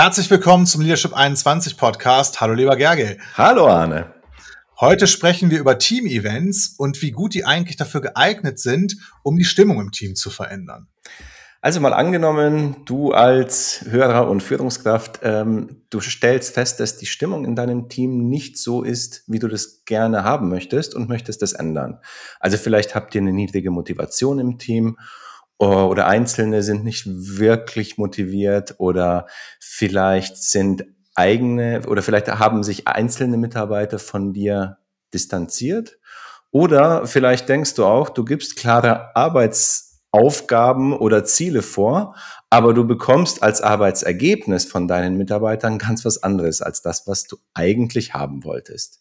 Herzlich willkommen zum Leadership 21 Podcast. Hallo lieber Gergel. Hallo Arne. Heute sprechen wir über Team-Events und wie gut die eigentlich dafür geeignet sind, um die Stimmung im Team zu verändern. Also mal angenommen, du als Hörer und Führungskraft, ähm, du stellst fest, dass die Stimmung in deinem Team nicht so ist, wie du das gerne haben möchtest und möchtest das ändern. Also vielleicht habt ihr eine niedrige Motivation im Team oder Einzelne sind nicht wirklich motiviert oder vielleicht sind eigene oder vielleicht haben sich einzelne Mitarbeiter von dir distanziert oder vielleicht denkst du auch, du gibst klare Arbeitsaufgaben oder Ziele vor, aber du bekommst als Arbeitsergebnis von deinen Mitarbeitern ganz was anderes als das, was du eigentlich haben wolltest.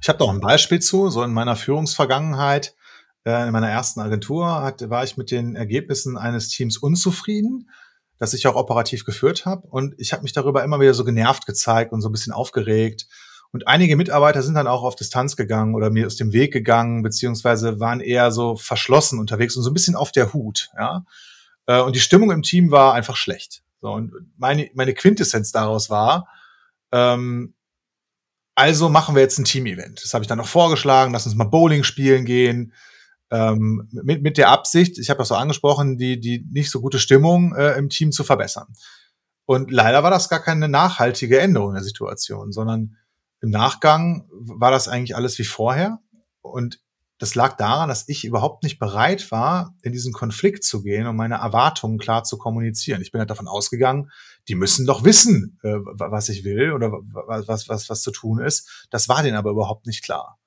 Ich habe noch ein Beispiel zu, so in meiner Führungsvergangenheit äh, in meiner ersten Agentur hat, war ich mit den Ergebnissen eines Teams unzufrieden, das ich auch operativ geführt habe. Und ich habe mich darüber immer wieder so genervt gezeigt und so ein bisschen aufgeregt. Und einige Mitarbeiter sind dann auch auf Distanz gegangen oder mir aus dem Weg gegangen, beziehungsweise waren eher so verschlossen unterwegs und so ein bisschen auf der Hut. Ja? Äh, und die Stimmung im Team war einfach schlecht. So, und meine, meine Quintessenz daraus war, ähm, also machen wir jetzt ein Team-Event. Das habe ich dann noch vorgeschlagen, lass uns mal Bowling spielen gehen ähm, mit, mit der Absicht, ich habe das so angesprochen, die, die nicht so gute Stimmung äh, im Team zu verbessern. Und leider war das gar keine nachhaltige Änderung der Situation, sondern im Nachgang war das eigentlich alles wie vorher. Und das lag daran, dass ich überhaupt nicht bereit war, in diesen Konflikt zu gehen und meine Erwartungen klar zu kommunizieren. Ich bin halt davon ausgegangen, die müssen doch wissen, äh, was ich will oder was, was, was zu tun ist. Das war denen aber überhaupt nicht klar.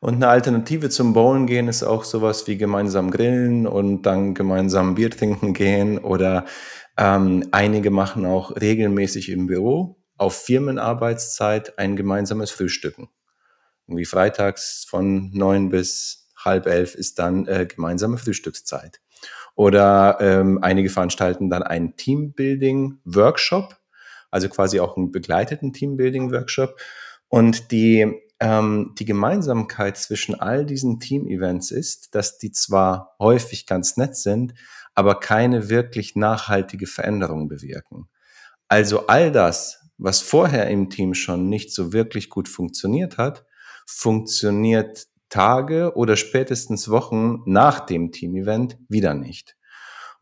Und eine Alternative zum Bowlen gehen ist auch sowas wie gemeinsam grillen und dann gemeinsam Bier trinken gehen oder ähm, einige machen auch regelmäßig im Büro auf Firmenarbeitszeit ein gemeinsames Frühstücken. Irgendwie freitags von neun bis halb elf ist dann äh, gemeinsame Frühstückszeit. Oder ähm, einige veranstalten dann einen Teambuilding-Workshop, also quasi auch einen begleiteten Teambuilding-Workshop. Und die ähm, die Gemeinsamkeit zwischen all diesen Team-Events ist, dass die zwar häufig ganz nett sind, aber keine wirklich nachhaltige Veränderung bewirken. Also all das, was vorher im Team schon nicht so wirklich gut funktioniert hat, funktioniert Tage oder spätestens Wochen nach dem Team-Event wieder nicht.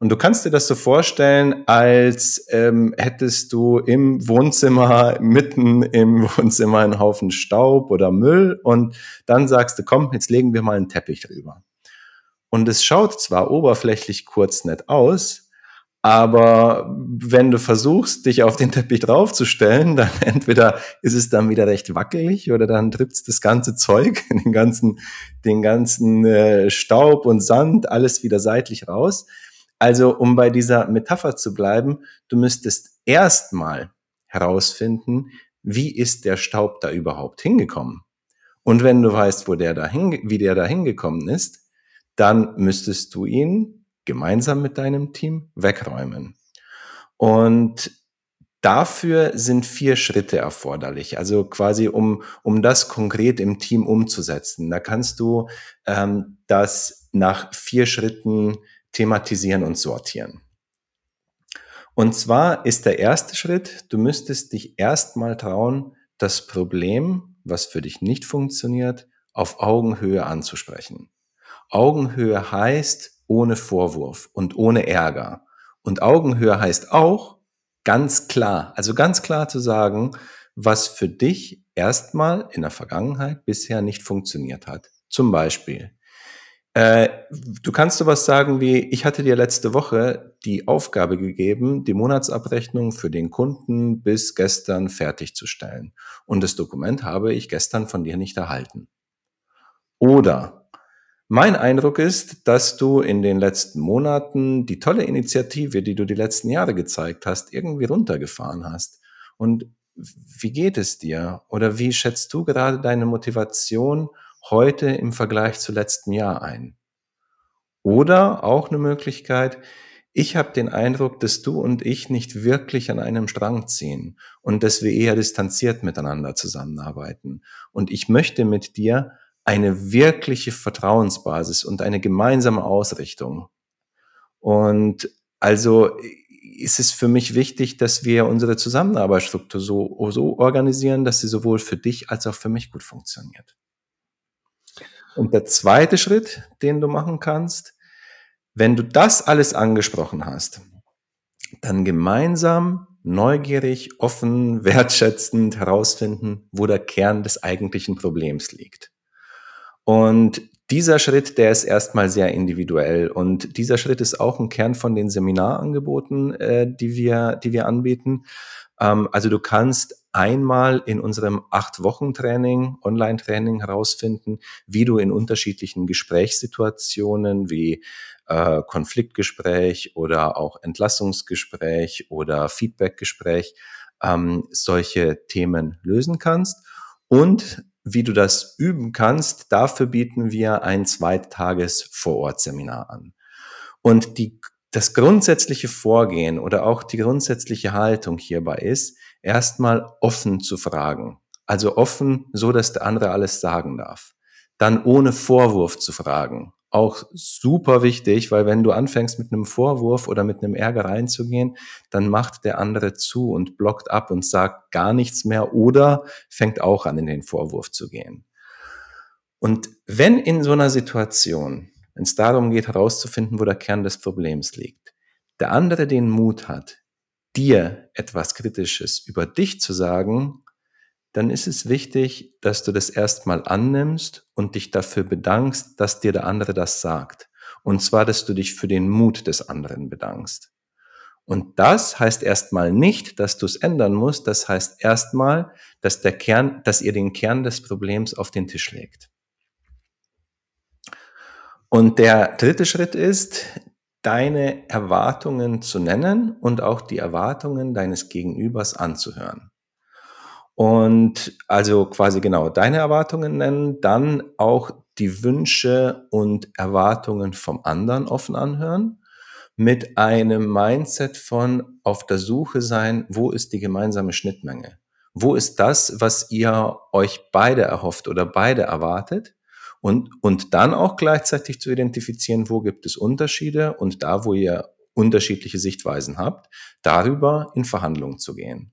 Und du kannst dir das so vorstellen, als ähm, hättest du im Wohnzimmer, mitten im Wohnzimmer einen Haufen Staub oder Müll und dann sagst du, komm, jetzt legen wir mal einen Teppich drüber. Und es schaut zwar oberflächlich kurz nett aus, aber wenn du versuchst, dich auf den Teppich draufzustellen, dann entweder ist es dann wieder recht wackelig oder dann drückt das ganze Zeug, den ganzen, den ganzen äh, Staub und Sand, alles wieder seitlich raus. Also, um bei dieser Metapher zu bleiben, du müsstest erstmal herausfinden, wie ist der Staub da überhaupt hingekommen? Und wenn du weißt, wo der da wie der da hingekommen ist, dann müsstest du ihn gemeinsam mit deinem Team wegräumen. Und dafür sind vier Schritte erforderlich. Also quasi, um, um das konkret im Team umzusetzen. Da kannst du ähm, das nach vier Schritten thematisieren und sortieren. Und zwar ist der erste Schritt, du müsstest dich erstmal trauen, das Problem, was für dich nicht funktioniert, auf Augenhöhe anzusprechen. Augenhöhe heißt ohne Vorwurf und ohne Ärger. Und Augenhöhe heißt auch ganz klar, also ganz klar zu sagen, was für dich erstmal in der Vergangenheit bisher nicht funktioniert hat. Zum Beispiel, äh, du kannst sowas sagen wie, ich hatte dir letzte Woche die Aufgabe gegeben, die Monatsabrechnung für den Kunden bis gestern fertigzustellen. Und das Dokument habe ich gestern von dir nicht erhalten. Oder mein Eindruck ist, dass du in den letzten Monaten die tolle Initiative, die du die letzten Jahre gezeigt hast, irgendwie runtergefahren hast. Und wie geht es dir? Oder wie schätzt du gerade deine Motivation heute im Vergleich zu letzten Jahr ein? Oder auch eine Möglichkeit, ich habe den Eindruck, dass du und ich nicht wirklich an einem Strang ziehen und dass wir eher distanziert miteinander zusammenarbeiten. Und ich möchte mit dir eine wirkliche Vertrauensbasis und eine gemeinsame Ausrichtung. Und also ist es für mich wichtig, dass wir unsere Zusammenarbeitsstruktur so, so organisieren, dass sie sowohl für dich als auch für mich gut funktioniert. Und der zweite Schritt, den du machen kannst, wenn du das alles angesprochen hast, dann gemeinsam neugierig, offen, wertschätzend herausfinden, wo der Kern des eigentlichen Problems liegt. Und dieser Schritt, der ist erstmal sehr individuell und dieser Schritt ist auch ein Kern von den Seminarangeboten, äh, die wir, die wir anbieten. Ähm, also du kannst einmal in unserem acht Wochen Training, Online-Training herausfinden, wie du in unterschiedlichen Gesprächssituationen wie äh, Konfliktgespräch oder auch Entlassungsgespräch oder Feedbackgespräch ähm, solche Themen lösen kannst. Und wie du das üben kannst, dafür bieten wir ein Zweitages Vorortseminar an. Und die, das grundsätzliche Vorgehen oder auch die grundsätzliche Haltung hierbei ist, erstmal offen zu fragen. Also offen, so dass der andere alles sagen darf. Dann ohne Vorwurf zu fragen auch super wichtig, weil wenn du anfängst mit einem Vorwurf oder mit einem Ärger reinzugehen, dann macht der andere zu und blockt ab und sagt gar nichts mehr oder fängt auch an, in den Vorwurf zu gehen. Und wenn in so einer Situation, wenn es darum geht, herauszufinden, wo der Kern des Problems liegt, der andere den Mut hat, dir etwas Kritisches über dich zu sagen, dann ist es wichtig, dass du das erstmal annimmst und dich dafür bedankst, dass dir der andere das sagt. Und zwar, dass du dich für den Mut des anderen bedankst. Und das heißt erstmal nicht, dass du es ändern musst. Das heißt erstmal, dass der Kern, dass ihr den Kern des Problems auf den Tisch legt. Und der dritte Schritt ist, deine Erwartungen zu nennen und auch die Erwartungen deines Gegenübers anzuhören. Und also quasi genau deine Erwartungen nennen, dann auch die Wünsche und Erwartungen vom anderen offen anhören, mit einem Mindset von auf der Suche sein, wo ist die gemeinsame Schnittmenge? Wo ist das, was ihr euch beide erhofft oder beide erwartet? Und, und dann auch gleichzeitig zu identifizieren, wo gibt es Unterschiede und da, wo ihr unterschiedliche Sichtweisen habt, darüber in Verhandlungen zu gehen.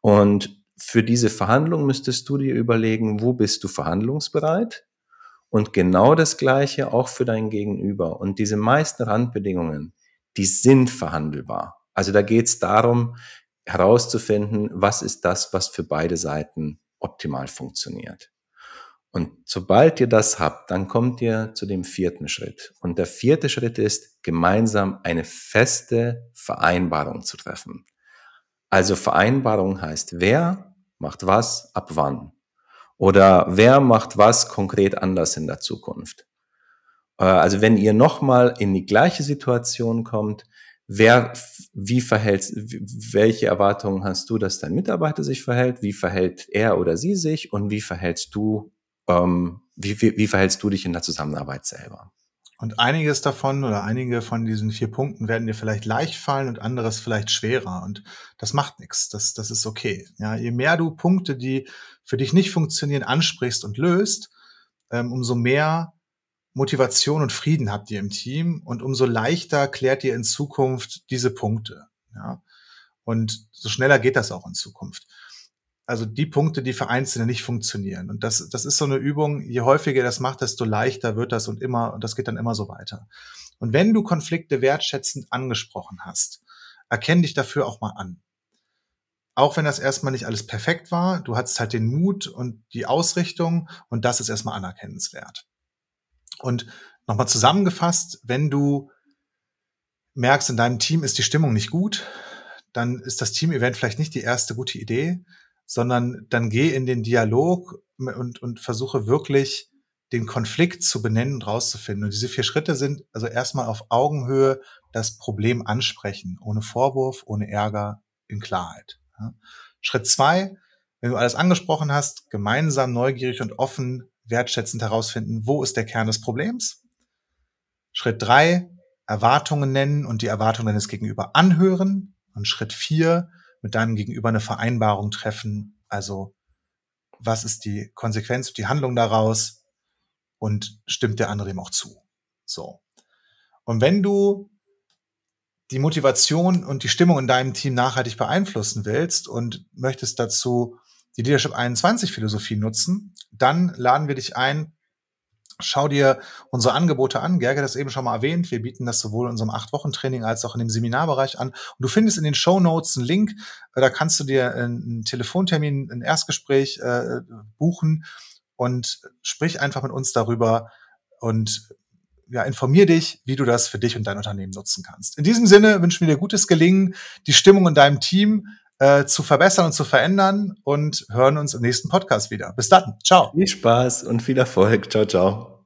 Und für diese Verhandlung müsstest du dir überlegen, wo bist du verhandlungsbereit? Und genau das Gleiche auch für dein Gegenüber. Und diese meisten Randbedingungen, die sind verhandelbar. Also da geht es darum, herauszufinden, was ist das, was für beide Seiten optimal funktioniert. Und sobald ihr das habt, dann kommt ihr zu dem vierten Schritt. Und der vierte Schritt ist, gemeinsam eine feste Vereinbarung zu treffen. Also Vereinbarung heißt, wer macht was, ab wann? Oder wer macht was konkret anders in der Zukunft? Äh, also wenn ihr nochmal in die gleiche Situation kommt, wer, wie verhält, welche Erwartungen hast du, dass dein Mitarbeiter sich verhält? Wie verhält er oder sie sich? Und wie verhältst du, ähm, wie, wie, wie verhältst du dich in der Zusammenarbeit selber? Und einiges davon oder einige von diesen vier Punkten werden dir vielleicht leicht fallen und anderes vielleicht schwerer. Und das macht nichts. Das, das ist okay. Ja, je mehr du Punkte, die für dich nicht funktionieren, ansprichst und löst, ähm, umso mehr Motivation und Frieden habt ihr im Team und umso leichter klärt ihr in Zukunft diese Punkte. Ja, und so schneller geht das auch in Zukunft also die Punkte, die für Einzelne nicht funktionieren. Und das, das ist so eine Übung, je häufiger das macht, desto leichter wird das und immer, und das geht dann immer so weiter. Und wenn du Konflikte wertschätzend angesprochen hast, erkenn dich dafür auch mal an. Auch wenn das erstmal nicht alles perfekt war, du hattest halt den Mut und die Ausrichtung und das ist erstmal anerkennenswert. Und nochmal zusammengefasst, wenn du merkst, in deinem Team ist die Stimmung nicht gut, dann ist das Team-Event vielleicht nicht die erste gute Idee, sondern dann geh in den Dialog und, und versuche wirklich den Konflikt zu benennen und rauszufinden. Und diese vier Schritte sind also erstmal auf Augenhöhe das Problem ansprechen, ohne Vorwurf, ohne Ärger, in Klarheit. Ja. Schritt zwei, wenn du alles angesprochen hast, gemeinsam neugierig und offen, wertschätzend herausfinden, wo ist der Kern des Problems. Schritt drei, Erwartungen nennen und die Erwartungen deines Gegenüber anhören. Und Schritt vier, mit deinem Gegenüber eine Vereinbarung treffen. Also was ist die Konsequenz und die Handlung daraus und stimmt der andere ihm auch zu? So. Und wenn du die Motivation und die Stimmung in deinem Team nachhaltig beeinflussen willst und möchtest dazu die Leadership 21 Philosophie nutzen, dann laden wir dich ein, Schau dir unsere Angebote an. Gerge hat das eben schon mal erwähnt. Wir bieten das sowohl in unserem Acht-Wochen-Training als auch in dem Seminarbereich an. Und du findest in den Show Notes einen Link. Äh, da kannst du dir einen Telefontermin, ein Erstgespräch äh, buchen und sprich einfach mit uns darüber und ja, informier dich, wie du das für dich und dein Unternehmen nutzen kannst. In diesem Sinne wünschen wir dir gutes Gelingen, die Stimmung in deinem Team äh, zu verbessern und zu verändern und hören uns im nächsten Podcast wieder. Bis dann. Ciao. Viel Spaß und viel Erfolg. Ciao, ciao.